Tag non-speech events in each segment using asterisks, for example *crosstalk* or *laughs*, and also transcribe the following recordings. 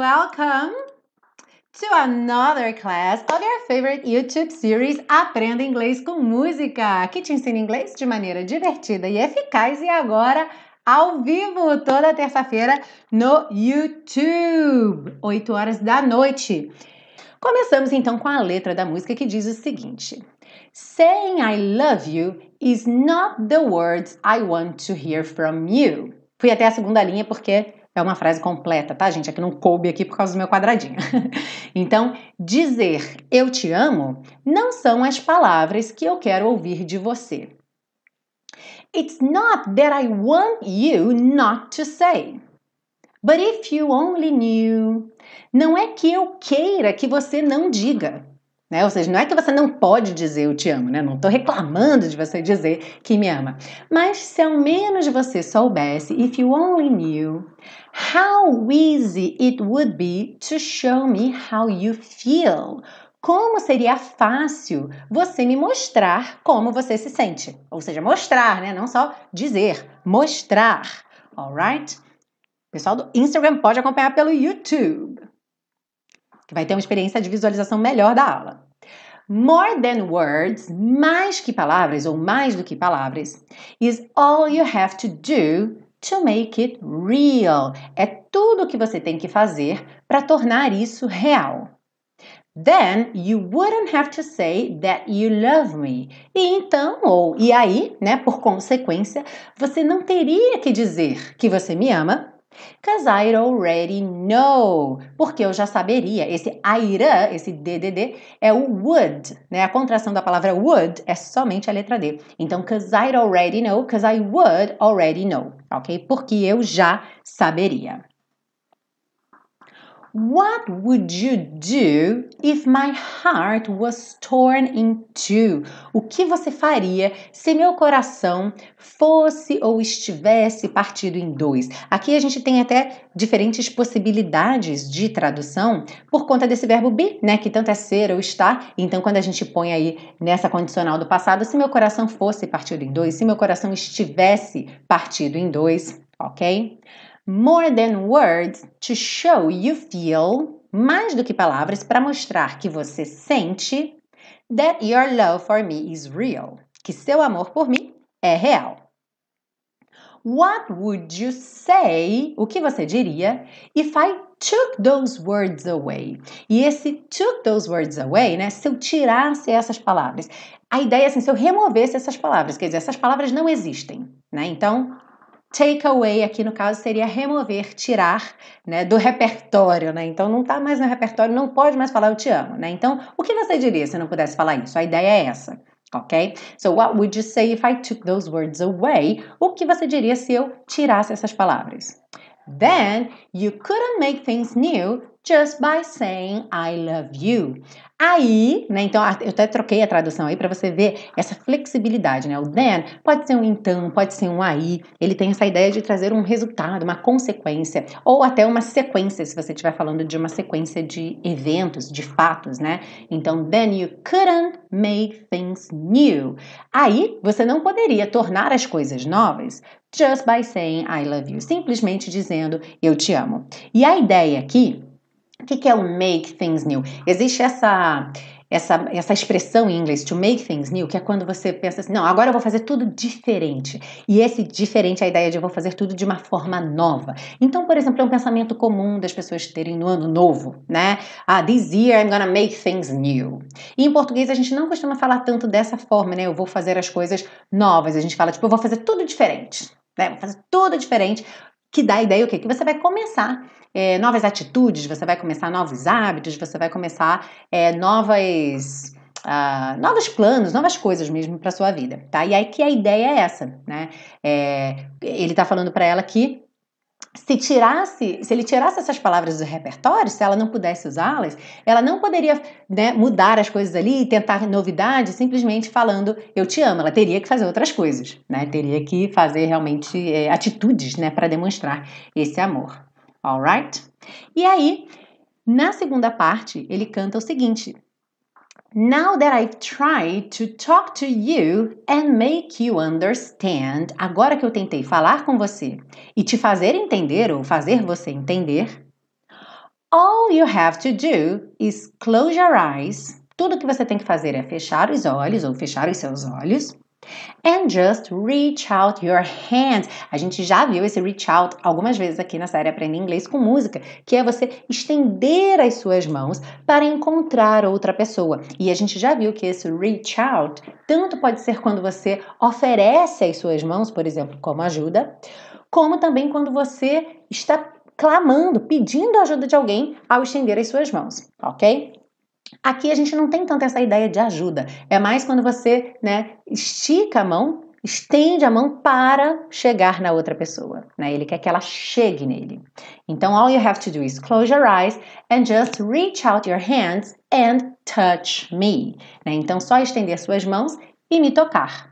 welcome to another class of your favorite YouTube series Aprenda Inglês com Música, que te ensina inglês de maneira divertida e eficaz e agora ao vivo toda terça-feira no YouTube, 8 horas da noite. Começamos então com a letra da música que diz o seguinte: Saying I love you is not the words I want to hear from you. Fui até a segunda linha porque é uma frase completa, tá, gente? É que não coube aqui por causa do meu quadradinho. *laughs* então, dizer eu te amo não são as palavras que eu quero ouvir de você. It's not that I want you not to say. But if you only knew. Não é que eu queira que você não diga. Né? Ou seja, não é que você não pode dizer eu te amo, né? Não estou reclamando de você dizer que me ama. Mas se ao menos você soubesse, if you only knew, how easy it would be to show me how you feel. Como seria fácil você me mostrar como você se sente. Ou seja, mostrar, né? Não só dizer, mostrar. Alright? O pessoal do Instagram pode acompanhar pelo YouTube que vai ter uma experiência de visualização melhor da aula. More than words, mais que palavras ou mais do que palavras, is all you have to do to make it real. É tudo o que você tem que fazer para tornar isso real. Then you wouldn't have to say that you love me. E então, ou e aí, né, por consequência, você não teria que dizer que você me ama Cause I'd already know. Porque eu já saberia. Esse aira, esse DDD, é o would, né? A contração da palavra would é somente a letra D. Então, cause I'd already know, cause I would already know, ok? Porque eu já saberia. What would you do if my heart was torn in two? O que você faria se meu coração fosse ou estivesse partido em dois? Aqui a gente tem até diferentes possibilidades de tradução por conta desse verbo be, né? Que tanto é ser ou estar. Então, quando a gente põe aí nessa condicional do passado, se meu coração fosse partido em dois, se meu coração estivesse partido em dois, ok? More than words to show you feel, mais do que palavras para mostrar que você sente that your love for me is real, que seu amor por mim é real. What would you say? O que você diria if I took those words away? E esse took those words away, né? Se eu tirasse essas palavras. A ideia é assim, se eu removesse essas palavras, quer dizer, essas palavras não existem, né? Então, Take away aqui no caso seria remover, tirar, né, do repertório, né? Então não está mais no repertório, não pode mais falar eu te amo, né? Então, o que você diria se não pudesse falar isso? A ideia é essa, ok? So what would you say if I took those words away? O que você diria se eu tirasse essas palavras? Then you couldn't make things new just by saying I love you. Aí, né, então eu até troquei a tradução aí para você ver essa flexibilidade, né? O then pode ser um então, pode ser um aí. Ele tem essa ideia de trazer um resultado, uma consequência, ou até uma sequência, se você estiver falando de uma sequência de eventos, de fatos, né? Então, then you couldn't make things new. Aí, você não poderia tornar as coisas novas just by saying I love you, simplesmente dizendo eu te amo. E a ideia aqui o que, é o make things new? Existe essa, essa, essa expressão em inglês, to make things new, que é quando você pensa assim, não, agora eu vou fazer tudo diferente. E esse diferente é a ideia de eu vou fazer tudo de uma forma nova. Então, por exemplo, é um pensamento comum das pessoas terem no ano novo, né? Ah, this year I'm gonna make things new. E em português a gente não costuma falar tanto dessa forma, né? Eu vou fazer as coisas novas. A gente fala, tipo, eu vou fazer tudo diferente. Né? Vou fazer tudo diferente que dá a ideia o quê? Que você vai começar é, novas atitudes, você vai começar novos hábitos, você vai começar é, novas. Uh, novos planos, novas coisas mesmo para sua vida, tá? E aí que a ideia é essa, né? É, ele tá falando para ela que se tirasse, se ele tirasse essas palavras do repertório, se ela não pudesse usá-las, ela não poderia né, mudar as coisas ali e tentar novidades simplesmente falando eu te amo. Ela teria que fazer outras coisas, né? Teria que fazer realmente é, atitudes, né, para demonstrar esse amor. Alright? E aí, na segunda parte, ele canta o seguinte: Now that I've tried to talk to you and make you understand, agora que eu tentei falar com você e te fazer entender ou fazer você entender, All you have to do is close your eyes. Tudo que você tem que fazer é fechar os olhos ou fechar os seus olhos And just reach out your hands. A gente já viu esse reach out algumas vezes aqui na série Aprenda Inglês com Música, que é você estender as suas mãos para encontrar outra pessoa. E a gente já viu que esse reach out tanto pode ser quando você oferece as suas mãos, por exemplo, como ajuda, como também quando você está clamando, pedindo ajuda de alguém ao estender as suas mãos, ok? Aqui a gente não tem tanto essa ideia de ajuda. É mais quando você, né, estica a mão, estende a mão para chegar na outra pessoa, né? Ele quer que ela chegue nele. Então, all you have to do is close your eyes and just reach out your hands and touch me. Né? Então, só estender suas mãos e me tocar.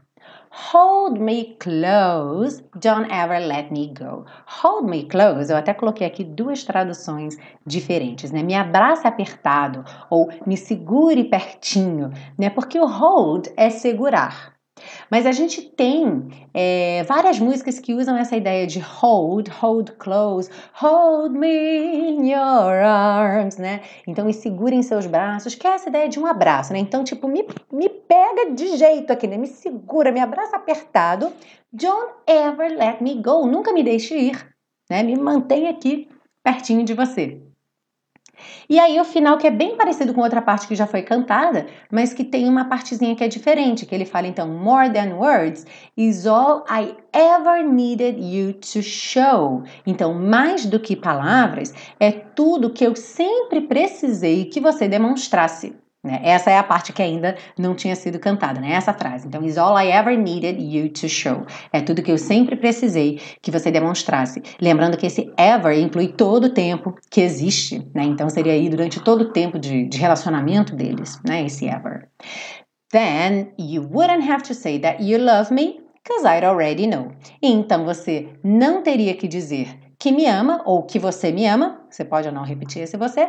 Hold me close, don't ever let me go. Hold me close, eu até coloquei aqui duas traduções diferentes, né? Me abrace apertado ou me segure pertinho, né? Porque o hold é segurar. Mas a gente tem é, várias músicas que usam essa ideia de hold, hold close, hold me in your arms, né? Então me segure em seus braços, que é essa ideia de um abraço, né? Então, tipo, me, me pega de jeito aqui, né? Me segura, me abraça apertado. Don't ever let me go, nunca me deixe ir, né? Me mantenha aqui pertinho de você. E aí o final que é bem parecido com outra parte que já foi cantada, mas que tem uma partezinha que é diferente, que ele fala então more than words is all I ever needed you to show. Então, mais do que palavras, é tudo que eu sempre precisei que você demonstrasse. Né? Essa é a parte que ainda não tinha sido cantada, né? Essa frase. Então, is all I ever needed you to show. É tudo que eu sempre precisei que você demonstrasse. Lembrando que esse ever inclui todo o tempo que existe, né? Então, seria aí durante todo o tempo de, de relacionamento deles, né? Esse ever. Then you wouldn't have to say that you love me, because I'd already know. Então, você não teria que dizer que me ama ou que você me ama, você pode ou não repetir esse você,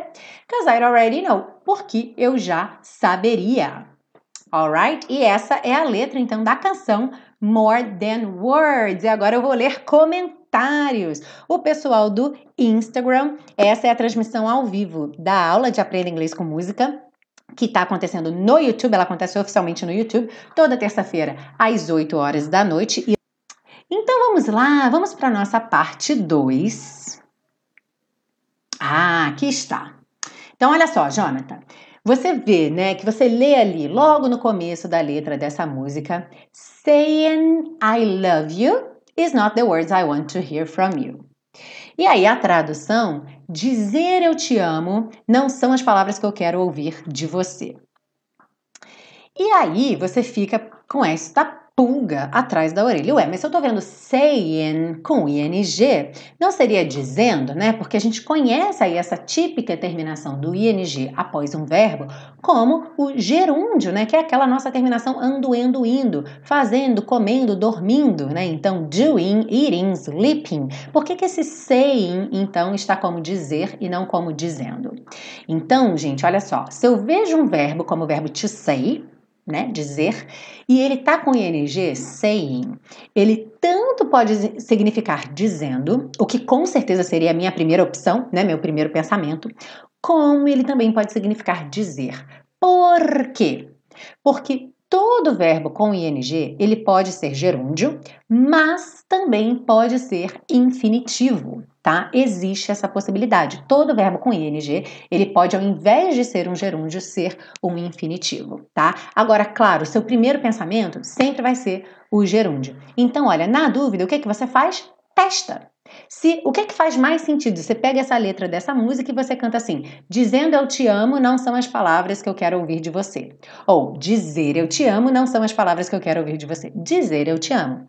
because I already know, porque eu já saberia. Alright? E essa é a letra então da canção More Than Words. E agora eu vou ler comentários. O pessoal do Instagram, essa é a transmissão ao vivo da aula de Aprenda Inglês com Música que está acontecendo no YouTube, ela acontece oficialmente no YouTube, toda terça-feira, às 8 horas da noite. Então vamos lá, vamos para a nossa parte 2. Ah, aqui está. Então olha só, Jonathan. Você vê, né, que você lê ali, logo no começo da letra dessa música, saying I love you is not the words I want to hear from you. E aí a tradução, dizer eu te amo não são as palavras que eu quero ouvir de você. E aí você fica com esta pulga atrás da orelha. Ué, mas eu tô vendo saying com ing, não seria dizendo, né? Porque a gente conhece aí essa típica terminação do ing após um verbo como o gerúndio, né? Que é aquela nossa terminação ando, endo, indo, fazendo, comendo, dormindo, né? Então, doing, eating, sleeping. Por que, que esse saying, então, está como dizer e não como dizendo? Então, gente, olha só. Se eu vejo um verbo como o verbo to say, né, dizer, e ele tá com ing, saying. Ele tanto pode significar dizendo, o que com certeza seria a minha primeira opção, né, meu primeiro pensamento, como ele também pode significar dizer. Por quê? Porque todo verbo com ing, ele pode ser gerúndio, mas também pode ser infinitivo tá? Existe essa possibilidade. Todo verbo com ing, ele pode, ao invés de ser um gerúndio, ser um infinitivo, tá? Agora, claro, seu primeiro pensamento sempre vai ser o gerúndio. Então, olha, na dúvida, o que, que você faz? Testa. Se o que, que faz mais sentido? Você pega essa letra dessa música e você canta assim: dizendo eu te amo não são as palavras que eu quero ouvir de você. Ou dizer eu te amo não são as palavras que eu quero ouvir de você. Dizer eu te amo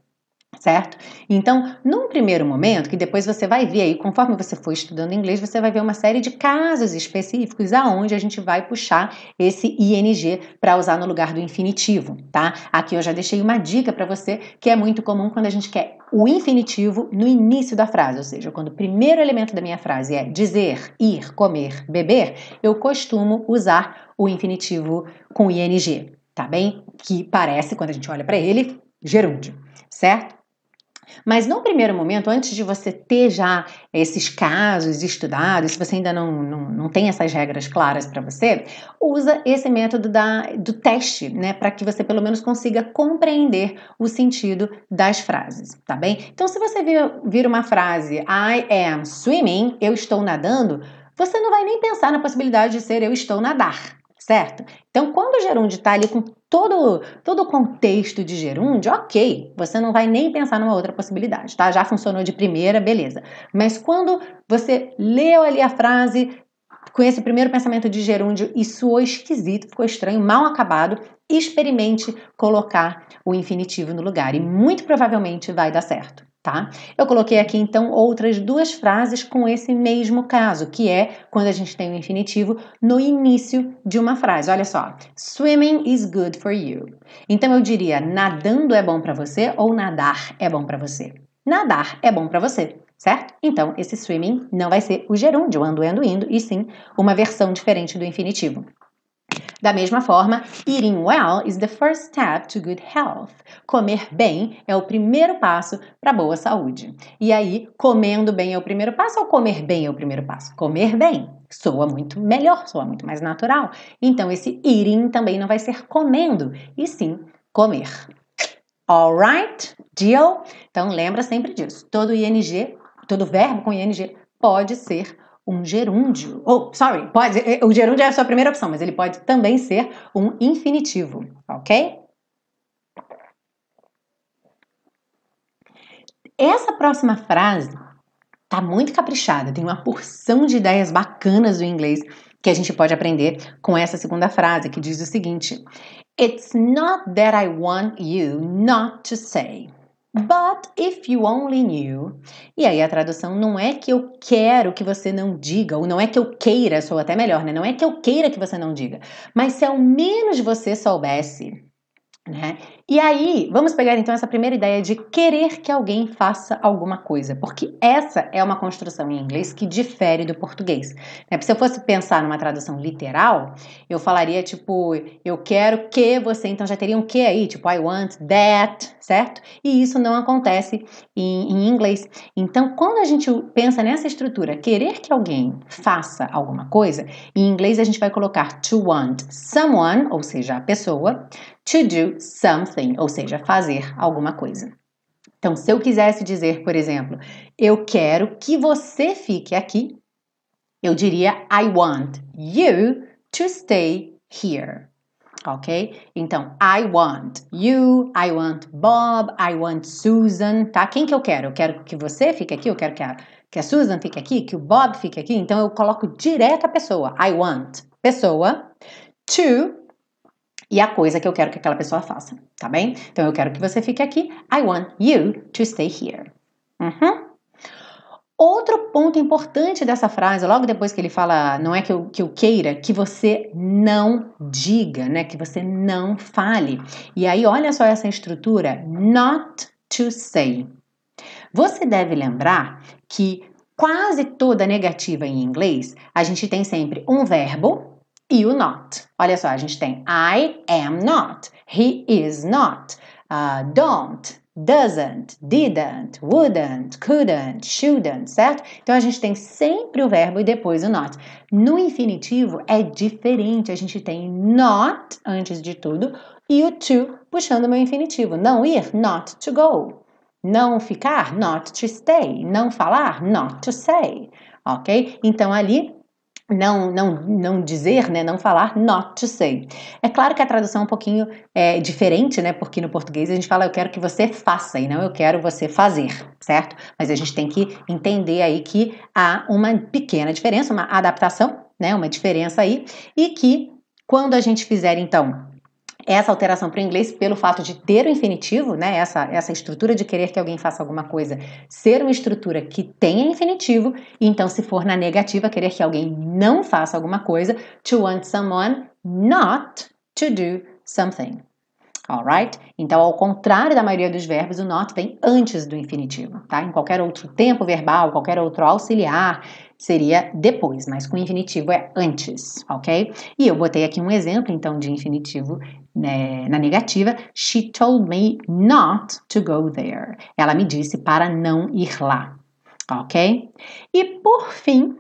certo? Então, num primeiro momento, que depois você vai ver aí, conforme você for estudando inglês, você vai ver uma série de casos específicos aonde a gente vai puxar esse ing para usar no lugar do infinitivo, tá? Aqui eu já deixei uma dica para você que é muito comum quando a gente quer o infinitivo no início da frase, ou seja, quando o primeiro elemento da minha frase é dizer, ir, comer, beber, eu costumo usar o infinitivo com ing, tá bem? Que parece, quando a gente olha para ele, gerúndio, certo? Mas no primeiro momento, antes de você ter já esses casos estudados, se você ainda não, não, não tem essas regras claras para você, usa esse método da, do teste, né? Para que você pelo menos consiga compreender o sentido das frases, tá bem? Então, se você vir, vir uma frase I am swimming, eu estou nadando, você não vai nem pensar na possibilidade de ser eu estou nadar, certo? Então, quando o gerúndio está ali com todo, todo o contexto de gerúndio, ok, você não vai nem pensar numa outra possibilidade, tá? Já funcionou de primeira, beleza. Mas quando você leu ali a frase com esse primeiro pensamento de gerúndio e soou esquisito, ficou estranho, mal acabado, experimente colocar o infinitivo no lugar e muito provavelmente vai dar certo tá? Eu coloquei aqui então outras duas frases com esse mesmo caso, que é quando a gente tem o infinitivo no início de uma frase. Olha só, swimming is good for you. Então eu diria nadando é bom para você ou nadar é bom para você. Nadar é bom para você, certo? Então esse swimming não vai ser o gerúndio ando, ando, indo, e sim uma versão diferente do infinitivo. Da mesma forma, eating well is the first step to good health. Comer bem é o primeiro passo para boa saúde. E aí, comendo bem é o primeiro passo ou comer bem é o primeiro passo? Comer bem soa muito melhor, soa muito mais natural. Então, esse eating também não vai ser comendo, e sim comer. Alright? Deal? Então, lembra sempre disso. Todo ing, todo verbo com ing pode ser um gerúndio. Oh, sorry, pode, eh, o gerúndio é a sua primeira opção, mas ele pode também ser um infinitivo, ok? Essa próxima frase tá muito caprichada, tem uma porção de ideias bacanas do inglês que a gente pode aprender com essa segunda frase, que diz o seguinte: It's not that I want you not to say. But if you only knew. E aí a tradução não é que eu quero que você não diga, ou não é que eu queira, sou até melhor, né? Não é que eu queira que você não diga, mas se ao menos você soubesse né? E aí, vamos pegar então essa primeira ideia de querer que alguém faça alguma coisa, porque essa é uma construção em inglês que difere do português. Né? Se eu fosse pensar numa tradução literal, eu falaria tipo, eu quero que você, então já teria um que aí, tipo, I want that, certo? E isso não acontece em, em inglês. Então, quando a gente pensa nessa estrutura, querer que alguém faça alguma coisa, em inglês a gente vai colocar to want someone, ou seja, a pessoa, to do something, ou seja, fazer alguma coisa. Então, se eu quisesse dizer, por exemplo, eu quero que você fique aqui, eu diria I want you to stay here. Ok? Então, I want you, I want Bob, I want Susan, tá? Quem que eu quero? Eu quero que você fique aqui, eu quero que a, que a Susan fique aqui, que o Bob fique aqui. Então, eu coloco direto a pessoa. I want pessoa to e a coisa que eu quero que aquela pessoa faça, tá bem? Então eu quero que você fique aqui. I want you to stay here. Uhum. Outro ponto importante dessa frase, logo depois que ele fala, não é que eu, que eu queira, que você não diga, né? Que você não fale. E aí, olha só essa estrutura: not to say. Você deve lembrar que quase toda negativa em inglês, a gente tem sempre um verbo e o not. Olha só, a gente tem I am not, he is not, uh, don't, doesn't, didn't, wouldn't, couldn't, shouldn't, certo? Então a gente tem sempre o verbo e depois o not. No infinitivo é diferente, a gente tem not antes de tudo e o to puxando o meu infinitivo. Não ir, not to go. Não ficar, not to stay. Não falar, not to say. Ok? Então ali não, não, não dizer, né, não falar not to say. É claro que a tradução é um pouquinho é, diferente, né, porque no português a gente fala eu quero que você faça e não eu quero você fazer, certo? Mas a gente tem que entender aí que há uma pequena diferença, uma adaptação, né, uma diferença aí, e que quando a gente fizer então essa alteração para o inglês pelo fato de ter o infinitivo, né? Essa, essa estrutura de querer que alguém faça alguma coisa, ser uma estrutura que tenha infinitivo, então se for na negativa, querer que alguém não faça alguma coisa, to want someone not to do something. Alright? Então, ao contrário da maioria dos verbos, o not vem antes do infinitivo, tá? Em qualquer outro tempo verbal, qualquer outro auxiliar, seria depois, mas com infinitivo é antes, ok? E eu botei aqui um exemplo, então, de infinitivo né, na negativa. She told me not to go there. Ela me disse para não ir lá, ok? E por fim,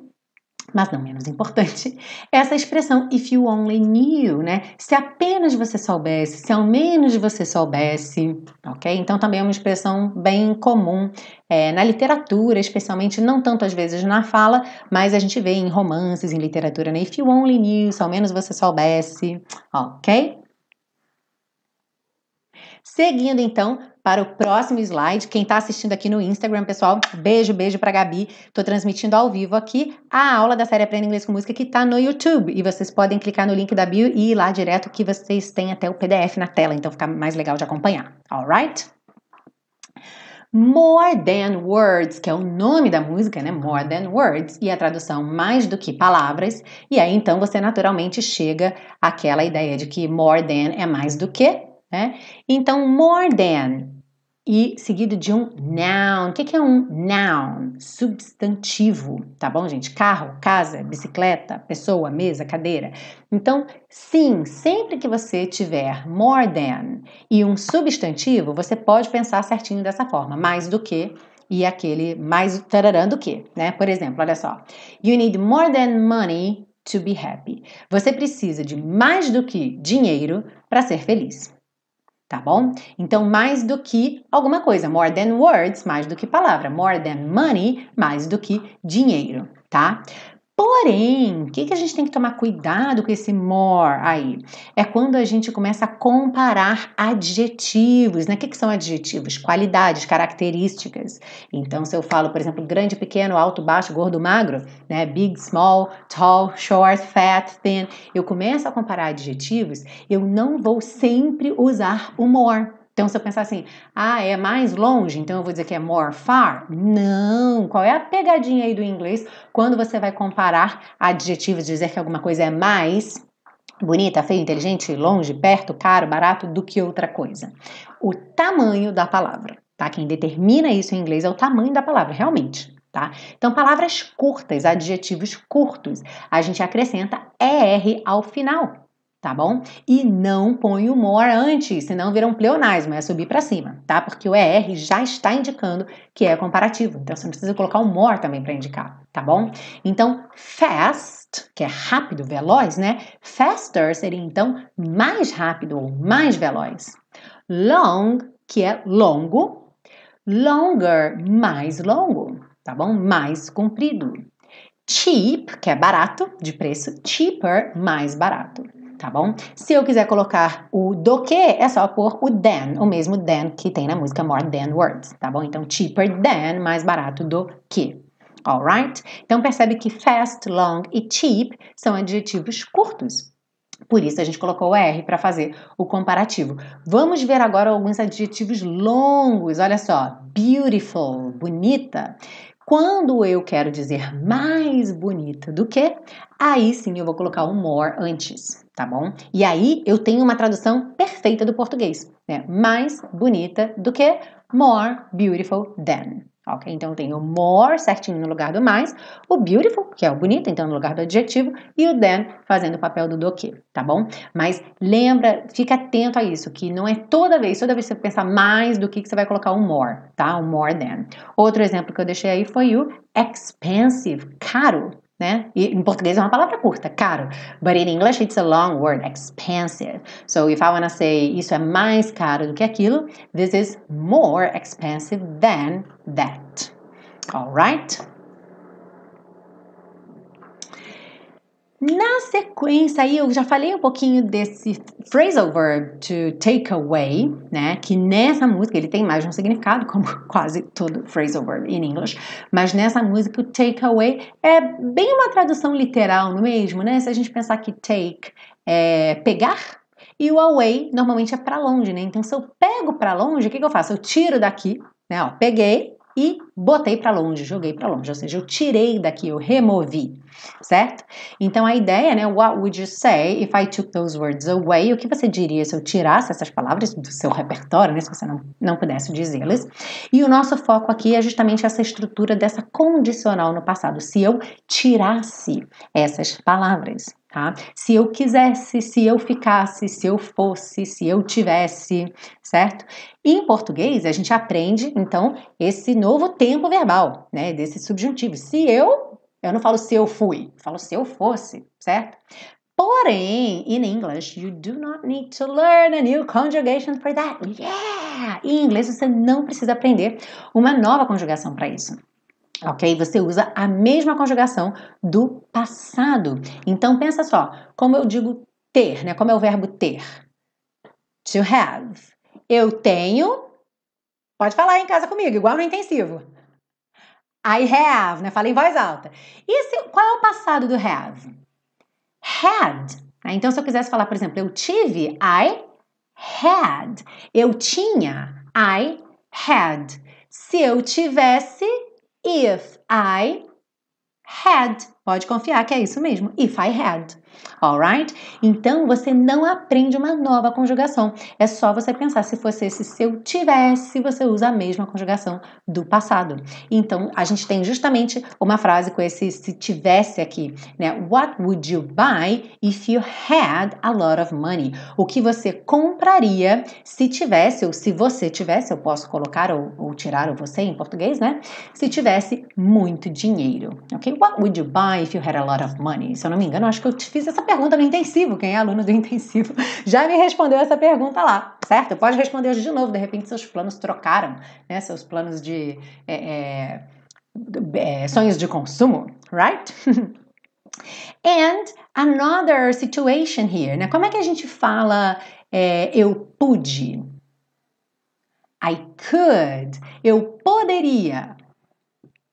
mas não menos importante, *laughs* essa expressão if you only knew, né? Se apenas você soubesse, se ao menos você soubesse, ok? Então também é uma expressão bem comum é, na literatura, especialmente não tanto às vezes na fala, mas a gente vê em romances, em literatura, né? If you only knew, se ao menos você soubesse, ok? Seguindo então para o próximo slide, quem está assistindo aqui no Instagram, pessoal, beijo, beijo para Gabi. Estou transmitindo ao vivo aqui a aula da série Aprenda Inglês com Música que está no YouTube. E vocês podem clicar no link da bio e ir lá direto que vocês têm até o PDF na tela, então fica mais legal de acompanhar. Alright? More Than Words, que é o nome da música, né? More Than Words, e a tradução mais do que palavras. E aí então você naturalmente chega àquela ideia de que more than é mais do que, né? Então, more than e seguido de um noun. O que é um noun? Substantivo, tá bom, gente? Carro, casa, bicicleta, pessoa, mesa, cadeira. Então, sim, sempre que você tiver more than e um substantivo, você pode pensar certinho dessa forma, mais do que e aquele mais tararã do que, né? Por exemplo, olha só. You need more than money to be happy. Você precisa de mais do que dinheiro para ser feliz tá bom? Então, mais do que alguma coisa, more than words, mais do que palavra, more than money, mais do que dinheiro, tá? Porém, o que, que a gente tem que tomar cuidado com esse more aí? É quando a gente começa a comparar adjetivos, né? O que, que são adjetivos? Qualidades, características. Então, se eu falo, por exemplo, grande, pequeno, alto, baixo, gordo, magro, né? Big, small, tall, short, fat, thin, eu começo a comparar adjetivos, eu não vou sempre usar o more. Então, se eu pensar assim, ah, é mais longe, então eu vou dizer que é more far? Não! Qual é a pegadinha aí do inglês quando você vai comparar adjetivos, dizer que alguma coisa é mais bonita, feia, inteligente, longe, perto, caro, barato do que outra coisa? O tamanho da palavra, tá? Quem determina isso em inglês é o tamanho da palavra, realmente. Tá? Então, palavras curtas, adjetivos curtos, a gente acrescenta ER ao final tá bom? E não põe o more antes, senão vira um pleonasmo, é subir para cima, tá? Porque o ER já está indicando que é comparativo, então você não precisa colocar o more também para indicar, tá bom? Então, fast, que é rápido, veloz, né? Faster seria então mais rápido ou mais veloz. Long, que é longo. Longer, mais longo, tá bom? Mais comprido. Cheap, que é barato, de preço. Cheaper, mais barato tá bom? Se eu quiser colocar o do que, é só pôr o than, o mesmo than que tem na música More Than Words, tá bom? Então, cheaper than, mais barato do que. Alright? Então, percebe que fast, long e cheap são adjetivos curtos. Por isso, a gente colocou o R para fazer o comparativo. Vamos ver agora alguns adjetivos longos. Olha só. Beautiful, bonita. Quando eu quero dizer mais bonita do que, aí sim eu vou colocar o more antes, tá bom? E aí eu tenho uma tradução perfeita do português, né? Mais bonita do que more beautiful than ok? Então eu tenho more certinho no lugar do mais, o beautiful, que é o bonito, então no lugar do adjetivo, e o than fazendo o papel do do que, tá bom? Mas lembra, fica atento a isso, que não é toda vez, toda vez que você pensar mais do que, que você vai colocar um more, tá? Um more than. Outro exemplo que eu deixei aí foi o expensive, caro, né? E em português é uma palavra curta, caro. But in English it's a long word, expensive. So if I want to say isso é mais caro do que aquilo, this is more expensive than that. Alright? Na sequência aí, eu já falei um pouquinho desse phrasal verb to take away, né? Que nessa música ele tem mais um significado, como *laughs* quase todo phrasal verb in English. Mas nessa música o take away é bem uma tradução literal, não é mesmo, né? Se a gente pensar que take é pegar e o away normalmente é para longe, né? Então se eu pego para longe, o que, que eu faço? Eu tiro daqui, né? Ó, peguei, e botei para longe, joguei para longe, ou seja, eu tirei daqui, eu removi, certo? Então a ideia, né, what would you say if I took those words away? O que você diria se eu tirasse essas palavras do seu repertório, né, se você não, não pudesse dizê-las? E o nosso foco aqui é justamente essa estrutura dessa condicional no passado. Se eu tirasse essas palavras, Tá? Se eu quisesse, se eu ficasse, se eu fosse, se eu tivesse, certo? E em português, a gente aprende, então, esse novo tempo verbal, né? Desse subjuntivo. Se eu, eu não falo se eu fui, eu falo se eu fosse, certo? Porém, in English, you do not need to learn a new conjugation for that. Yeah! Em inglês, você não precisa aprender uma nova conjugação para isso ok? Você usa a mesma conjugação do passado. Então pensa só, como eu digo ter, né? Como é o verbo ter? To have. Eu tenho. Pode falar em casa comigo, igual no intensivo. I have, né? Fala em voz alta. E se, qual é o passado do have? Had. Né? Então, se eu quisesse falar, por exemplo, eu tive, I had. Eu tinha, I had. Se eu tivesse, if I had. Pode confiar que é isso mesmo. If I had. Alright? Então você não aprende uma nova conjugação. É só você pensar se fosse esse se eu tivesse, você usa a mesma conjugação do passado. Então a gente tem justamente uma frase com esse se tivesse aqui, né? What would you buy if you had a lot of money? O que você compraria se tivesse, ou se você tivesse, eu posso colocar ou, ou tirar o você em português, né? Se tivesse muito dinheiro. Ok? What would you buy if you had a lot of money? Se eu não me engano, acho que eu te fiz essa pergunta no intensivo. Quem é aluno do *laughs* intensivo já me respondeu essa pergunta lá, certo? Pode responder hoje de novo. De repente, seus planos trocaram, né? Seus planos de é, é, é, sonhos de consumo, right? *laughs* And another situation here, né? Como é que a gente fala é, eu pude? I could. Eu poderia.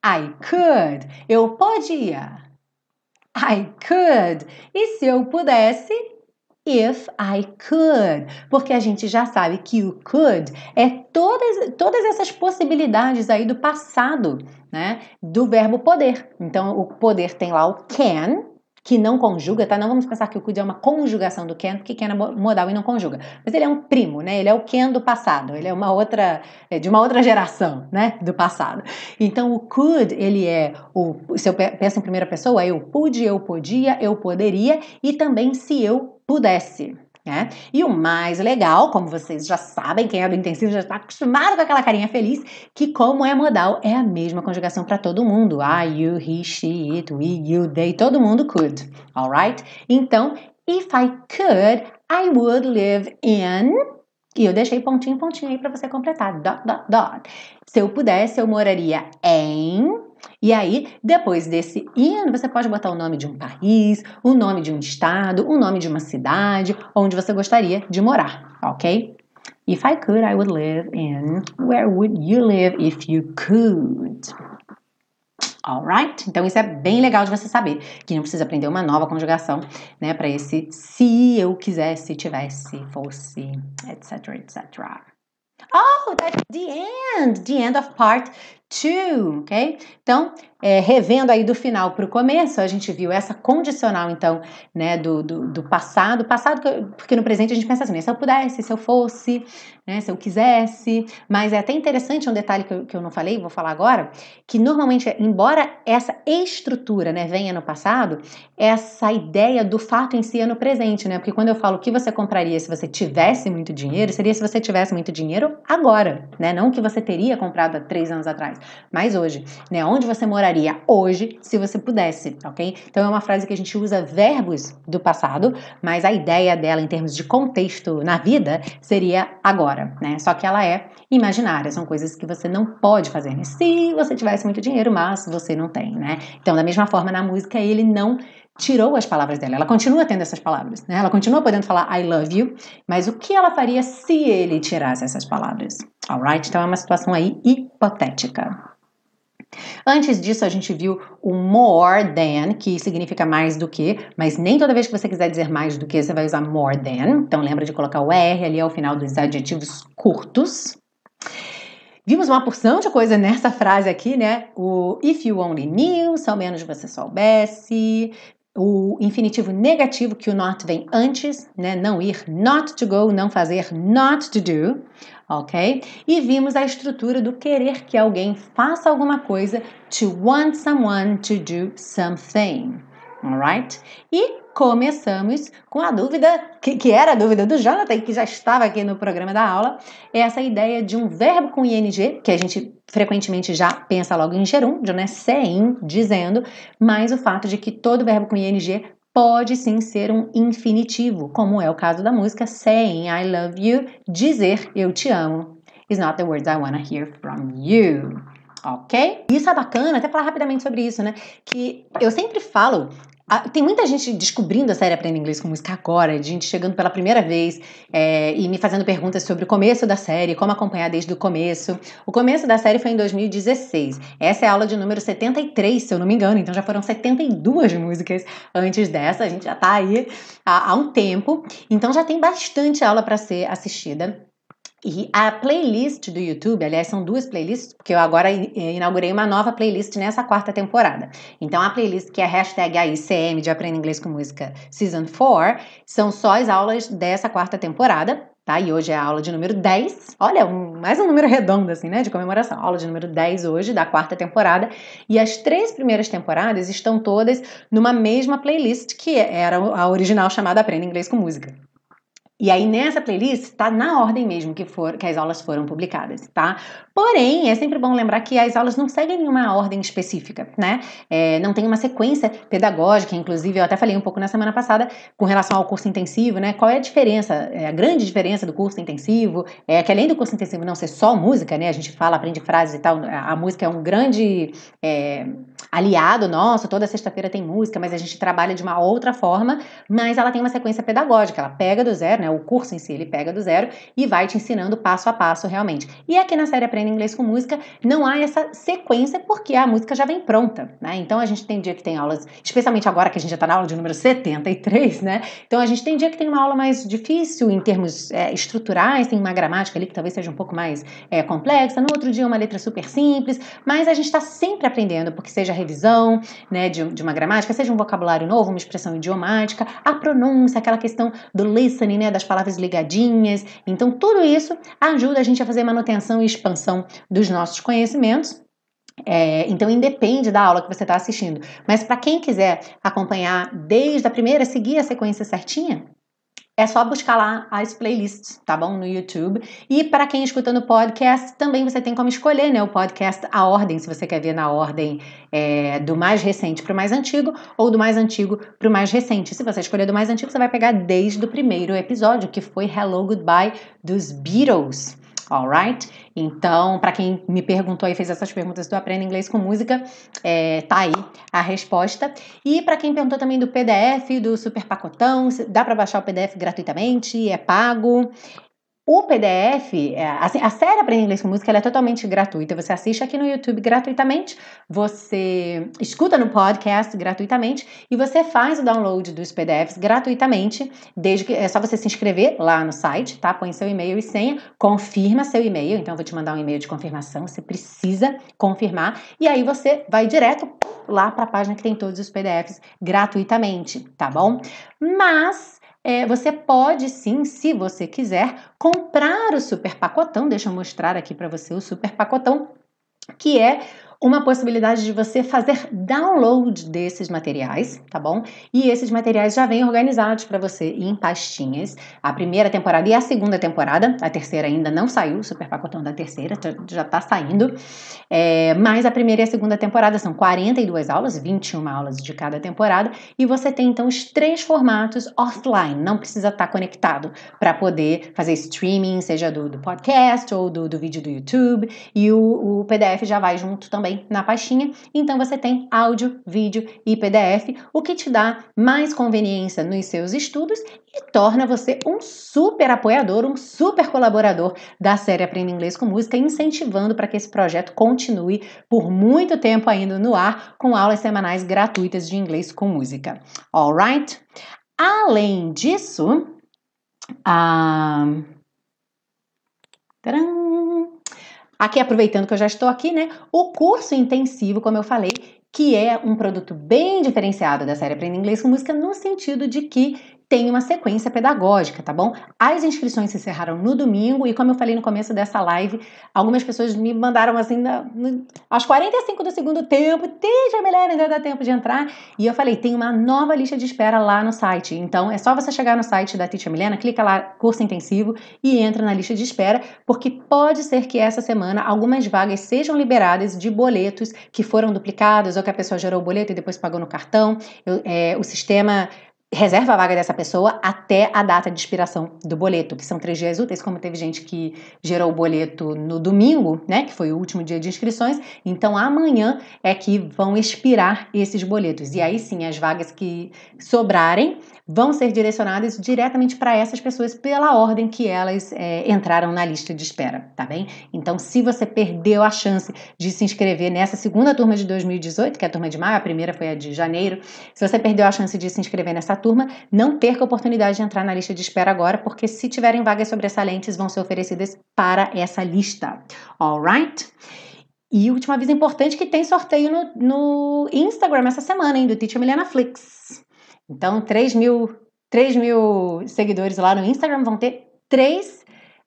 I could. Eu podia. I could. E se eu pudesse? If I could. Porque a gente já sabe que o could é todas, todas essas possibilidades aí do passado, né? Do verbo poder. Então, o poder tem lá o can, que não conjuga, tá? Não vamos pensar que o could é uma conjugação do can, porque can é modal e não conjuga. Mas ele é um primo, né? Ele é o can do passado, ele é uma outra, é de uma outra geração, né? Do passado. Então o could, ele é o, se eu penso em primeira pessoa, eu pude, eu podia, eu poderia e também se eu pudesse. Né? E o mais legal, como vocês já sabem, quem é do intensivo já está acostumado com aquela carinha feliz, que como é modal, é a mesma conjugação para todo mundo. I, you, he, she, it, we, you, they, todo mundo could, alright? Então, if I could, I would live in... E eu deixei pontinho, pontinho aí para você completar, dot, dot, dot. Se eu pudesse, eu moraria em e aí, depois desse in, você pode botar o nome de um país, o nome de um estado, o nome de uma cidade, onde você gostaria de morar, ok? If I could, I would live in. Where would you live if you could? Alright? Então isso é bem legal de você saber, que não precisa aprender uma nova conjugação, né, para esse se eu quisesse, tivesse, fosse, etc, etc. Oh, that's the end, the end of part two, ok? Então, é, revendo aí do final para o começo, a gente viu essa condicional, então, né, do, do, do passado, passado, porque no presente a gente pensa assim, né, se eu pudesse, se eu fosse, né, se eu quisesse, mas é até interessante um detalhe que eu, que eu não falei, vou falar agora, que normalmente, embora essa estrutura, né, venha no passado, essa ideia do fato em si é no presente, né, porque quando eu falo o que você compraria se você tivesse muito dinheiro, seria se você tivesse muito dinheiro agora, né, não que você teria comprado há três anos atrás, mas hoje, né, onde você moraria moraria hoje se você pudesse, ok? Então é uma frase que a gente usa verbos do passado, mas a ideia dela em termos de contexto na vida seria agora, né? Só que ela é imaginária, são coisas que você não pode fazer, né? Se você tivesse muito dinheiro, mas você não tem, né? Então, da mesma forma, na música, ele não tirou as palavras dela. Ela continua tendo essas palavras, né? Ela continua podendo falar I love you, mas o que ela faria se ele tirasse essas palavras? Alright? Então é uma situação aí hipotética. Antes disso, a gente viu o more than, que significa mais do que, mas nem toda vez que você quiser dizer mais do que, você vai usar more than. Então, lembra de colocar o R ali ao final dos adjetivos curtos. Vimos uma porção de coisa nessa frase aqui, né? O if you only knew, se ao menos você soubesse. O infinitivo negativo, que o not vem antes, né? Não ir, not to go, não fazer, not to do, ok? E vimos a estrutura do querer que alguém faça alguma coisa, to want someone to do something, alright? E começamos com a dúvida, que, que, era a dúvida do Jonathan, que já estava aqui no programa da aula, essa ideia de um verbo com ing, que a gente frequentemente já pensa logo em gerúndio, né? Sein, dizendo, mas o fato de que todo verbo com ing pode sim ser um infinitivo, como é o caso da música Saying I love you, dizer eu te amo. Is not the words I wanna hear from you. Ok? Isso é bacana, até falar rapidamente sobre isso, né? Que eu sempre falo tem muita gente descobrindo a série Aprenda Inglês com Música agora, gente chegando pela primeira vez é, e me fazendo perguntas sobre o começo da série, como acompanhar desde o começo. O começo da série foi em 2016. Essa é a aula de número 73, se eu não me engano, então já foram 72 músicas antes dessa. A gente já tá aí há, há um tempo, então já tem bastante aula para ser assistida. E a playlist do YouTube, aliás, são duas playlists, porque eu agora inaugurei uma nova playlist nessa quarta temporada. Então, a playlist que é hashtag AICM de Aprenda Inglês com Música Season 4, são só as aulas dessa quarta temporada, tá? E hoje é a aula de número 10. Olha, um, mais um número redondo, assim, né? De comemoração. Aula de número 10 hoje, da quarta temporada. E as três primeiras temporadas estão todas numa mesma playlist, que era a original chamada Aprenda Inglês com Música. E aí nessa playlist está na ordem mesmo que, for, que as aulas foram publicadas, tá? Porém, é sempre bom lembrar que as aulas não seguem nenhuma ordem específica, né? É, não tem uma sequência pedagógica, inclusive eu até falei um pouco na semana passada com relação ao curso intensivo, né? Qual é a diferença, é, a grande diferença do curso intensivo? É que além do curso intensivo não ser só música, né? A gente fala, aprende frases e tal, a música é um grande é, aliado nosso, toda sexta-feira tem música, mas a gente trabalha de uma outra forma, mas ela tem uma sequência pedagógica, ela pega do zero, né? Né? O curso em si ele pega do zero e vai te ensinando passo a passo realmente. E aqui na série Aprenda Inglês com Música não há essa sequência porque a música já vem pronta, né? Então a gente tem dia que tem aulas, especialmente agora que a gente já está na aula de número 73, né? Então a gente tem dia que tem uma aula mais difícil em termos é, estruturais, tem uma gramática ali que talvez seja um pouco mais é, complexa, no outro dia uma letra super simples, mas a gente está sempre aprendendo, porque seja revisão né, de, de uma gramática, seja um vocabulário novo, uma expressão idiomática, a pronúncia, aquela questão do listening, né, das palavras ligadinhas. Então, tudo isso ajuda a gente a fazer manutenção e expansão dos nossos conhecimentos. É, então, independe da aula que você está assistindo. Mas para quem quiser acompanhar desde a primeira, seguir a sequência certinha, é só buscar lá as playlists, tá bom? No YouTube. E para quem escuta no podcast, também você tem como escolher, né? O podcast, a ordem, se você quer ver na ordem é, do mais recente para o mais antigo, ou do mais antigo para o mais recente. Se você escolher do mais antigo, você vai pegar desde o primeiro episódio, que foi Hello Goodbye dos Beatles alright? Então, para quem me perguntou e fez essas perguntas do Aprenda Inglês com Música, é, tá aí a resposta. E para quem perguntou também do PDF, do super pacotão, dá para baixar o PDF gratuitamente, é pago. O PDF, é, assim, a série Aprenda Inglês com Música, é totalmente gratuita. Você assiste aqui no YouTube gratuitamente, você escuta no podcast gratuitamente e você faz o download dos PDFs gratuitamente, desde que é só você se inscrever lá no site, tá? Põe seu e-mail e senha, confirma seu e-mail. Então, eu vou te mandar um e-mail de confirmação, você precisa confirmar e aí você vai direto lá para a página que tem todos os PDFs gratuitamente, tá bom? Mas é, você pode sim, se você quiser, comprar o super pacotão. Deixa eu mostrar aqui para você o super pacotão, que é uma possibilidade de você fazer download desses materiais, tá bom? E esses materiais já vêm organizados para você em pastinhas. A primeira temporada e a segunda temporada, a terceira ainda não saiu, super pacotão da terceira já está saindo. É, mas a primeira e a segunda temporada são 42 aulas, 21 aulas de cada temporada, e você tem então os três formatos offline, não precisa estar tá conectado para poder fazer streaming, seja do, do podcast ou do, do, vídeo do YouTube, e o, o PDF já vai junto também também na pastinha. Então você tem áudio, vídeo e PDF, o que te dá mais conveniência nos seus estudos e torna você um super apoiador, um super colaborador da série Aprenda Inglês com Música, incentivando para que esse projeto continue por muito tempo ainda no ar, com aulas semanais gratuitas de inglês com música. Alright? Além disso, ah, aqui aproveitando que eu já estou aqui, né? O curso intensivo, como eu falei, que é um produto bem diferenciado da série Aprenda Inglês com Música, no sentido de que tem uma sequência pedagógica, tá bom? As inscrições se encerraram no domingo e, como eu falei no começo dessa live, algumas pessoas me mandaram assim, na, no, aos 45 do segundo tempo, Teja Milena, ainda dá tempo de entrar. E eu falei, tem uma nova lista de espera lá no site. Então, é só você chegar no site da Teacher Milena, clica lá, curso intensivo, e entra na lista de espera, porque pode ser que essa semana algumas vagas sejam liberadas de boletos que foram duplicados ou que a pessoa gerou o boleto e depois pagou no cartão. Eu, é, o sistema reserva a vaga dessa pessoa até a data de expiração do boleto, que são três dias úteis, como teve gente que gerou o boleto no domingo, né, que foi o último dia de inscrições, então amanhã é que vão expirar esses boletos. E aí sim, as vagas que sobrarem vão ser direcionadas diretamente para essas pessoas pela ordem que elas é, entraram na lista de espera, tá bem? Então, se você perdeu a chance de se inscrever nessa segunda turma de 2018, que é a turma de maio, a primeira foi a de janeiro, se você perdeu a chance de se inscrever nessa turma, não perca a oportunidade de entrar na lista de espera agora, porque se tiverem vagas sobressalentes, vão ser oferecidas para essa lista. Alright? E último aviso importante que tem sorteio no, no Instagram essa semana, hein, do Teacher Milena Flix. Então, 3 mil, 3 mil seguidores lá no Instagram vão ter três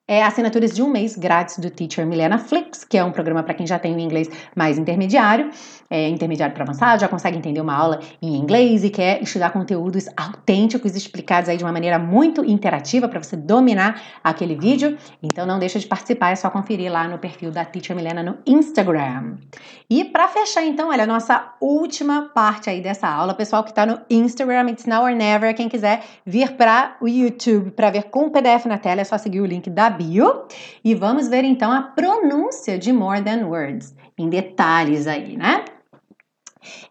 é, assinaturas de um mês grátis do Teacher Milena Flix, que é um programa para quem já tem o inglês mais intermediário é, intermediário para avançado, já consegue entender uma aula em inglês e quer estudar conteúdos autênticos explicados aí de uma maneira muito interativa para você dominar aquele vídeo. Então não deixa de participar, é só conferir lá no perfil da Teacher Milena no Instagram. E para fechar então, olha a nossa última parte aí dessa aula, pessoal que está no Instagram, it's now or never, quem quiser vir para o YouTube para ver com o PDF na tela, é só seguir o link da bio. E vamos ver então a pronúncia de more than words, em detalhes aí, né?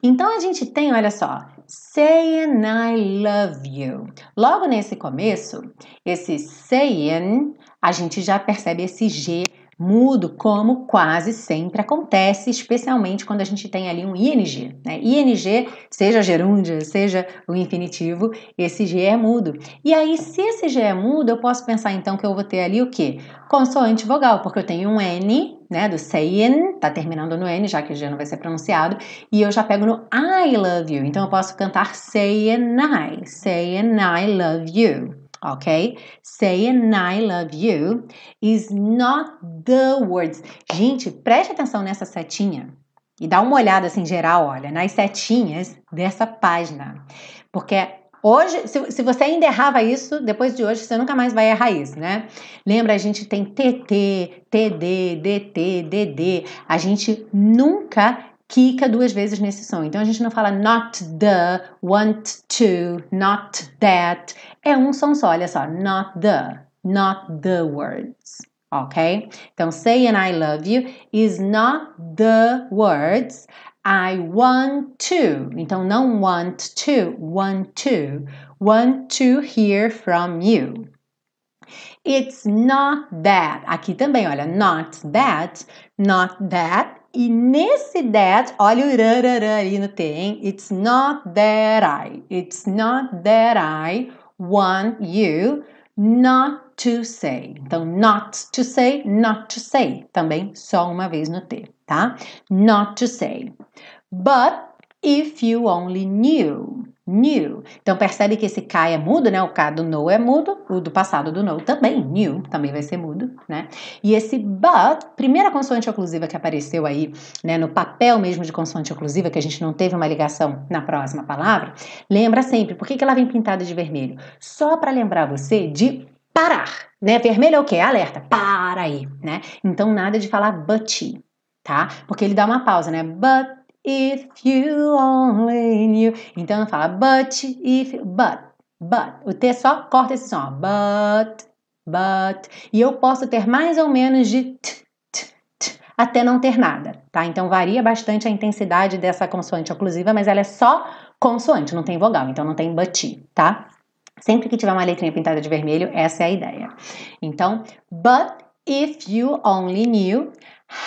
Então a gente tem, olha só, saying I love you. Logo nesse começo, esse saying, a gente já percebe esse G mudo, como quase sempre acontece, especialmente quando a gente tem ali um ing. Né? ing, seja gerúndio, seja o infinitivo, esse G é mudo. E aí, se esse G é mudo, eu posso pensar então que eu vou ter ali o quê? Consoante vogal, porque eu tenho um N, né, do saying, tá terminando no N, já que o G não vai ser pronunciado, e eu já pego no I love you. Então eu posso cantar saying I, saying I love you ok? Saying I love you is not the words. Gente, preste atenção nessa setinha e dá uma olhada assim geral, olha, nas setinhas dessa página. Porque Hoje, se, se, você ainda errava isso, depois de hoje você nunca mais vai errar isso, né? Lembra, a gente tem TT, TD, DT, DD. A gente nunca quica duas vezes nesse som. Então a gente não fala not the, want to, not that. É um som só, olha só. Not the, not the words. Ok? Então, saying I love you is not the words I want to. Então, não want to, want to. Want to hear from you. It's not that. Aqui também, olha, not that, not that e nesse that, olha o rarará aí no T, hein? It's not that I. It's not that I want you not to say. Então, not to say, not to say. Também só uma vez no T, tá? Not to say. But if you only knew new. Então percebe que esse K é mudo, né? O K do no é mudo, o do passado do no também, new, também vai ser mudo, né? E esse but, primeira consoante oclusiva que apareceu aí, né, no papel mesmo de consoante oclusiva, que a gente não teve uma ligação na próxima palavra, lembra sempre, por que, que ela vem pintada de vermelho? Só para lembrar você de parar, né? Vermelho é o quê? Alerta, para aí, né? Então nada de falar but, tá? Porque ele dá uma pausa, né? But If you only knew. Então fala but, if, but, but. O T só corta esse som. But, but. E eu posso ter mais ou menos de t, t, t, até não ter nada, tá? Então varia bastante a intensidade dessa consoante oclusiva, mas ela é só consoante, não tem vogal, então não tem but, tá? Sempre que tiver uma letrinha pintada de vermelho, essa é a ideia. Então, but if you only knew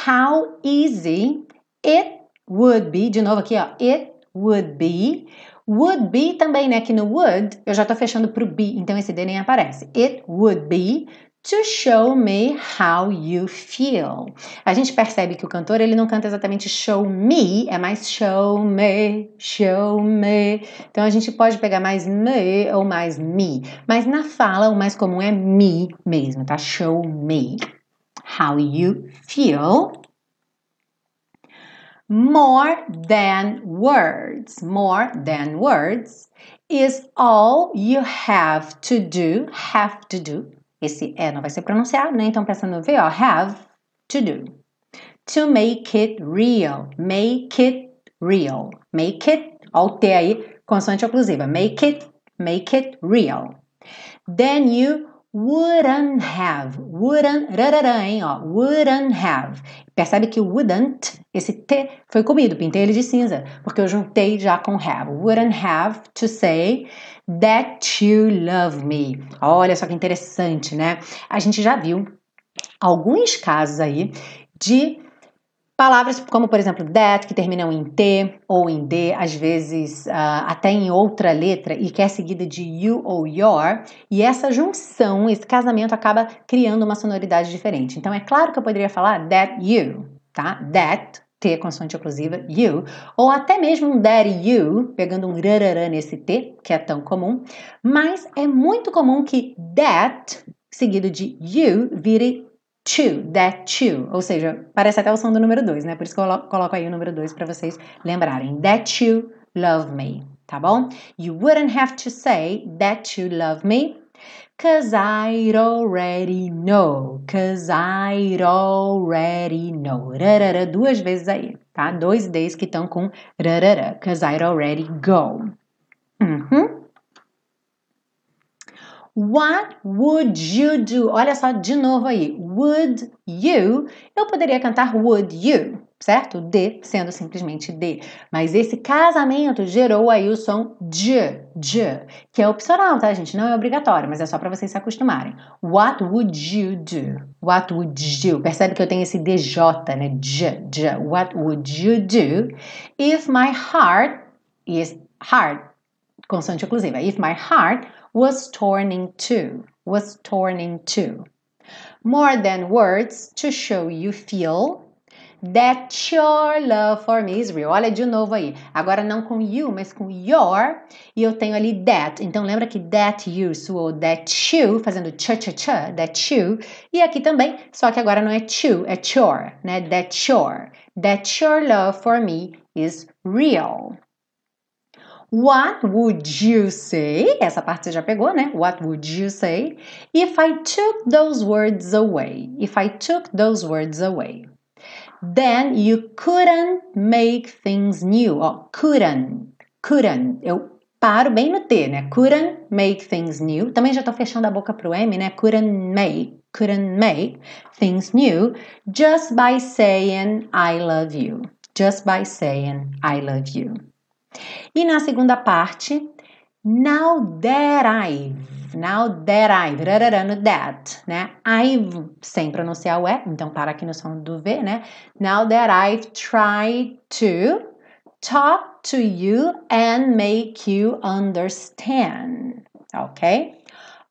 how easy it would be, de novo aqui, ó, it would be. Would be também, né? Que no would eu já tô fechando pro be, então esse D nem aparece. It would be to show me how you feel. A gente percebe que o cantor ele não canta exatamente show me, é mais show me, show me. Então a gente pode pegar mais me ou mais me, mas na fala o mais comum é me mesmo, tá? Show me how you feel. More than words, more than words is all you have to do, have to do esse é não vai ser pronunciado, né? Então pensa no V, ó, have to do. To make it real. Make it real. Make it, ó o T aí, consoante oclusiva. Make it, make it real. Then you wouldn't have. Wouldn't, hein, ó. Wouldn't have. Percebe que wouldn't, esse T foi comido, pintei ele de cinza, porque eu juntei já com have. Wouldn't have to say that you love me. Olha só que interessante, né? A gente já viu alguns casos aí de palavras como, por exemplo, that, que terminam em T ou em D, às vezes uh, até em outra letra e que é seguida de you ou your, e essa junção, esse casamento acaba criando uma sonoridade diferente. Então é claro que eu poderia falar that you, tá? That T, consoante oclusiva, you, ou até mesmo um that you, pegando um rararã nesse T, que é tão comum, mas é muito comum que that, seguido de you, vire to, that to, ou seja, parece até o som do número 2, né? Por isso que eu coloco aí o número 2 para vocês lembrarem. That you love me, tá bom? You wouldn't have to say that you love me Cause I'd already know. Cause I'd already know. Rarara, duas vezes aí, tá? Dois Ds que estão com rarara. Cause I'd already go. Uhum. What would you do? Olha só de novo aí. Would you? Eu poderia cantar would you certo? D sendo simplesmente D. Mas esse casamento gerou aí o som J, J, que é opcional, tá, gente? Não é obrigatório, mas é só para vocês se acostumarem. What would you do? What would you? Percebe que eu tenho esse DJ, né? J, J. What would you do if my heart is heart, constante inclusiva. If my heart was torn in two, was torn in two. More than words to show you feel That your love for me is real. Olha de novo aí. Agora não com you, mas com your. E eu tenho ali that. Então lembra que that you soou that you, fazendo cha cha cha, that you. E aqui também, só que agora não é to, é your, né? That your. That your love for me is real. What would you say? Essa parte você já pegou, né? What would you say if I took those words away? If I took those words away then you couldn't make things new. Ó, couldn't, couldn't. Eu paro bem no T, né? Couldn't make things new. Também já tô fechando a boca pro M, né? Couldn't make, couldn't make things new just by saying I love you. Just by saying I love you. E na segunda parte, now that I've Now that I've, rararano that, né? I've, sem pronunciar o E, então para aqui no som do V, né? Now that I've tried to talk to you and make you understand, ok?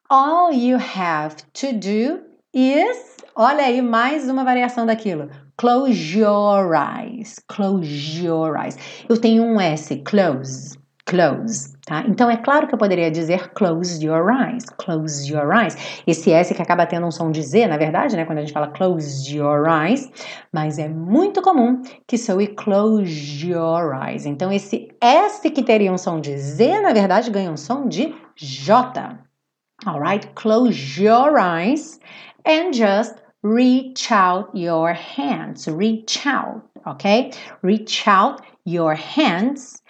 All you have to do is, olha aí mais uma variação daquilo. Close your eyes, close your eyes. Eu tenho um S, close, close. Tá? Então é claro que eu poderia dizer close your eyes, close your eyes. Esse S que acaba tendo um som de Z, na verdade, né, quando a gente fala close your eyes, mas é muito comum que soe close your eyes. Então esse S que teria um som de Z, na verdade, ganha um som de J. Alright, close your eyes and just reach out your hands. Reach out, okay? Reach out your hands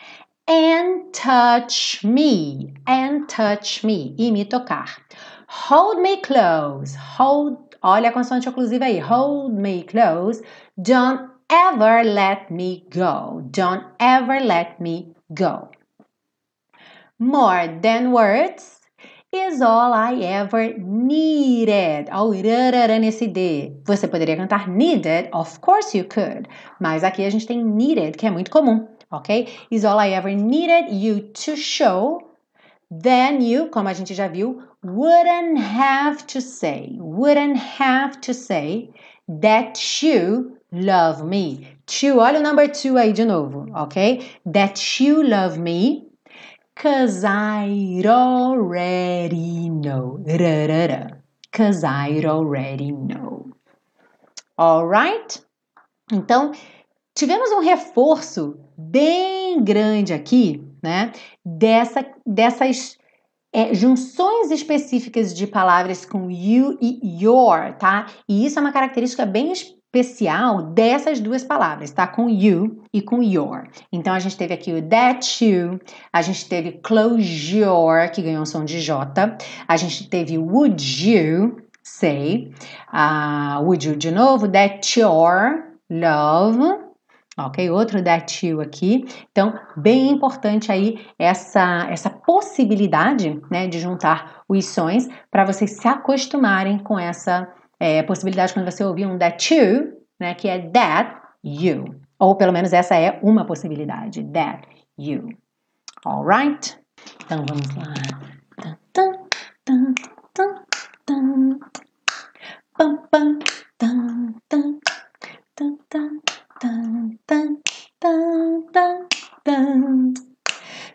and touch me, and touch me, e me tocar. Hold me close, hold, olha a consoante oclusiva aí, hold me close, don't ever let me go, don't ever let me go. More than words is all I ever needed. Ao oh, irarara nesse D. Você poderia cantar needed? Of course you could. Mas aqui a gente tem needed, que é muito comum ok? Is all I ever needed you to show. Then you, como a gente já viu, wouldn't have to say, wouldn't have to say that you love me. To, olha o number two aí de novo, ok? That you love me, cause I already know. Cause I already know. Alright? Então, tivemos um reforço bem grande aqui, né? Dessa, dessas é, junções específicas de palavras com you e your, tá? E isso é uma característica bem especial dessas duas palavras, tá? Com you e com your. Então a gente teve aqui o that you, a gente teve closure, que ganhou um som de J, a gente teve would you say, uh, would you de novo, that your love, Ok? Outro that you aqui. Então, bem importante aí essa, essa possibilidade né, de juntar os sons para vocês se acostumarem com essa é, possibilidade quando você ouvir um that you, né, que é that you. Ou pelo menos essa é uma possibilidade, that you. Alright? Então vamos lá.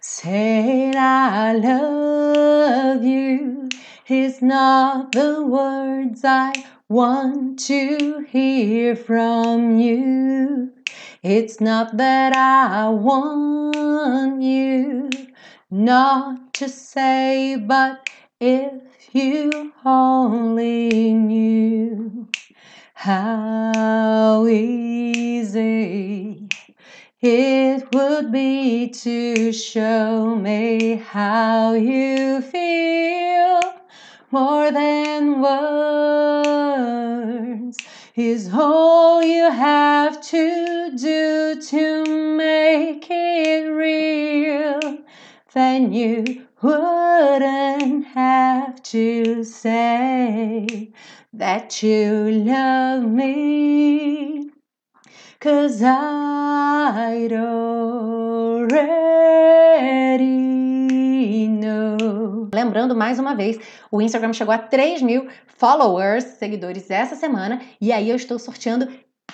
Say I love you is not the words I want to hear from you. It's not that I want you not to say, but if you only knew how easy it would be to show me how you feel more than words is all you have to do to make it real. Then you wouldn't have to say that you love me. Cause I'd already know. Lembrando mais uma vez, o Instagram chegou a 3 mil followers, seguidores essa semana, e aí eu estou sorteando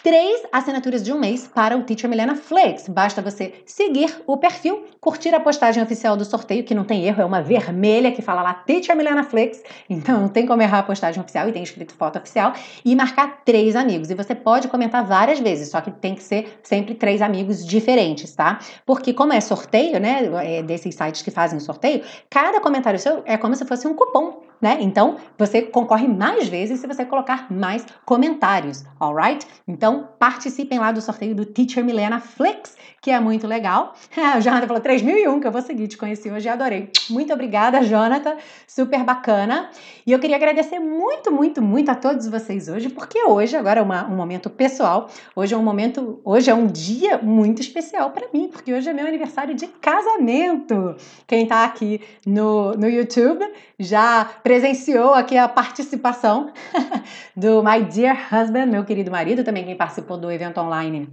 três assinaturas de um mês para o Teacher Milena Flix. Basta você seguir o perfil, curtir a postagem oficial do sorteio, que não tem erro, é uma vermelha que fala lá Teacher Milena Flix, então não tem como errar a postagem oficial e tem escrito foto oficial, e marcar três amigos. E você pode comentar várias vezes, só que tem que ser sempre três amigos diferentes, tá? Porque como é sorteio, né, é desses sites que fazem sorteio, cada comentário seu é como se fosse um cupom né? Então, você concorre mais vezes se você colocar mais comentários, alright? Então, participem lá do sorteio do Teacher Milena Flix, que é muito legal. *laughs* o Jonathan falou 3001, que eu vou seguir, te conheci hoje e adorei. Muito obrigada, Jonathan, super bacana. E eu queria agradecer muito, muito, muito a todos vocês hoje, porque hoje, agora é uma, um momento pessoal, hoje é um momento, hoje é um dia muito especial para mim, porque hoje é meu aniversário de casamento. Quem tá aqui no, no YouTube já presenciou aqui a participação *laughs* do My Dear Husband, meu querido marido, também quem participou do evento online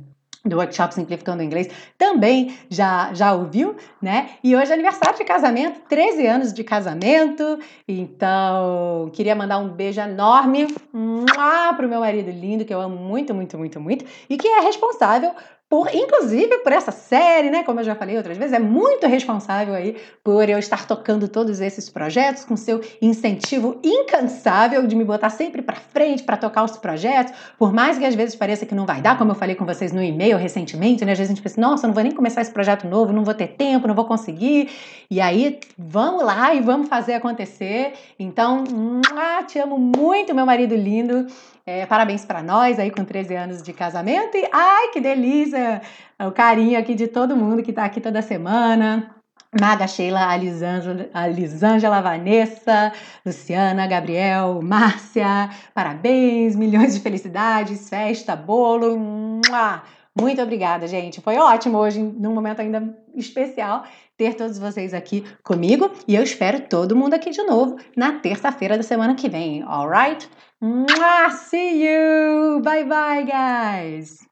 do workshop Simplificando o Inglês, também já, já ouviu, né? E hoje é aniversário de casamento, 13 anos de casamento, então queria mandar um beijo enorme para o meu marido lindo, que eu amo muito, muito, muito, muito, e que é responsável por, inclusive por essa série, né? Como eu já falei outras vezes, é muito responsável aí por eu estar tocando todos esses projetos com seu incentivo incansável de me botar sempre para frente para tocar os projetos, por mais que às vezes pareça que não vai dar, como eu falei com vocês no e-mail recentemente, né? Às vezes a gente pensa, nossa, não vou nem começar esse projeto novo, não vou ter tempo, não vou conseguir. E aí, vamos lá e vamos fazer acontecer. Então, te amo muito, meu marido lindo. É, parabéns para nós aí com 13 anos de casamento e ai que delícia! O carinho aqui de todo mundo que está aqui toda semana. Maga, Sheila, Alisângela, Vanessa, Luciana, Gabriel, Márcia, parabéns, milhões de felicidades, festa, bolo. Muito obrigada, gente. Foi ótimo hoje, num momento ainda especial, ter todos vocês aqui comigo e eu espero todo mundo aqui de novo na terça-feira da semana que vem, alright? See you! Bye bye, guys!